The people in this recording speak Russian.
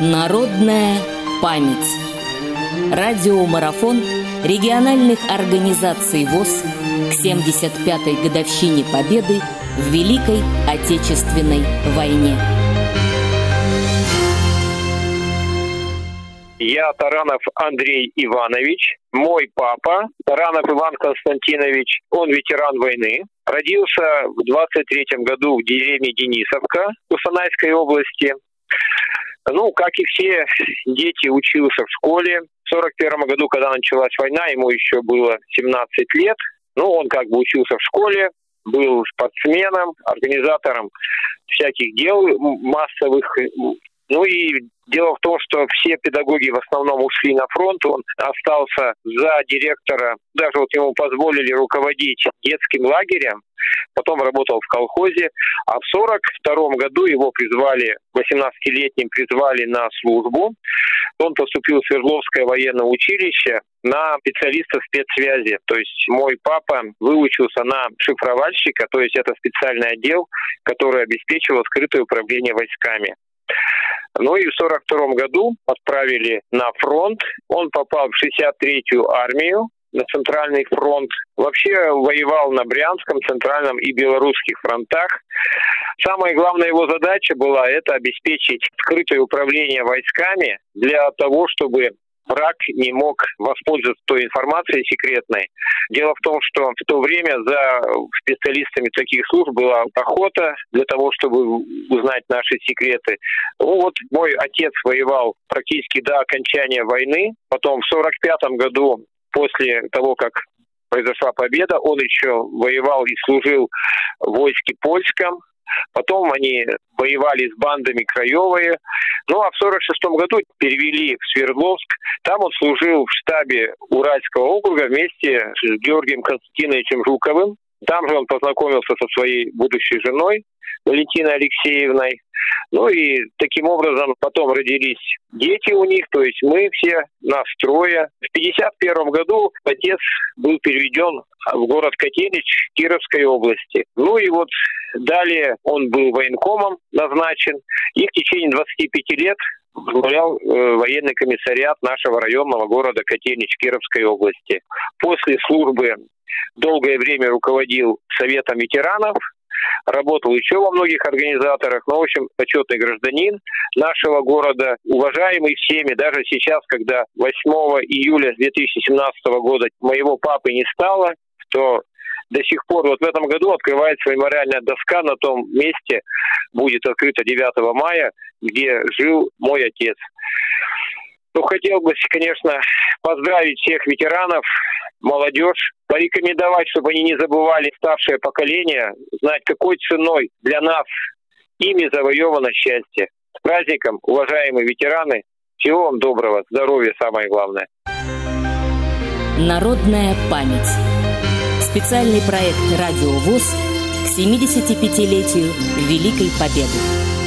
Народная память. Радиомарафон региональных организаций ВОЗ к 75-й годовщине Победы в Великой Отечественной войне. Я Таранов Андрей Иванович, мой папа Таранов Иван Константинович, он ветеран войны, родился в 23 году в деревне Денисовка Кустанайской области. Ну, как и все дети, учился в школе. В 41 году, когда началась война, ему еще было 17 лет. Ну, он как бы учился в школе, был спортсменом, организатором всяких дел массовых, ну и дело в том, что все педагоги в основном ушли на фронт, он остался за директора, даже вот ему позволили руководить детским лагерем, потом работал в колхозе, а в 42 году его призвали, 18-летним призвали на службу. Он поступил в Свердловское военное училище на специалиста спецсвязи. То есть мой папа выучился на шифровальщика, то есть это специальный отдел, который обеспечивал скрытое управление войсками. Ну и в 42 году отправили на фронт. Он попал в 63-ю армию, на Центральный фронт. Вообще воевал на Брянском, Центральном и Белорусских фронтах. Самая главная его задача была это обеспечить скрытое управление войсками для того, чтобы враг не мог воспользоваться той информацией секретной. Дело в том, что в то время за специалистами таких служб была охота для того, чтобы узнать наши секреты. Ну вот мой отец воевал практически до окончания войны. Потом в 1945 году, после того, как произошла победа, он еще воевал и служил в войске польском, Потом они воевали с бандами краевые. Ну а в 46 году перевели в Свердловск. Там он служил в штабе Уральского округа вместе с Георгием Константиновичем Жуковым. Там же он познакомился со своей будущей женой Валентиной Алексеевной. Ну и таким образом потом родились дети у них, то есть мы все, нас трое. В 1951 году отец был переведен в город Котелич Кировской области. Ну и вот далее он был военкомом назначен, и в течение 25 лет возглавлял э, военный комиссариат нашего районного города Котельнич Кировской области. После службы долгое время руководил Советом ветеранов работал еще во многих организаторах, но, в общем, почетный гражданин нашего города, уважаемый всеми, даже сейчас, когда 8 июля 2017 года моего папы не стало, то до сих пор, вот в этом году открывается мемориальная доска на том месте, будет открыта 9 мая, где жил мой отец. Ну, хотел бы, конечно, поздравить всех ветеранов, молодежь, порекомендовать, чтобы они не забывали старшее поколение, знать, какой ценой для нас ими завоевано счастье. С праздником, уважаемые ветераны! Всего вам доброго, здоровья самое главное. Народная память. Специальный проект «Радио ВОЗ» к 75-летию Великой Победы.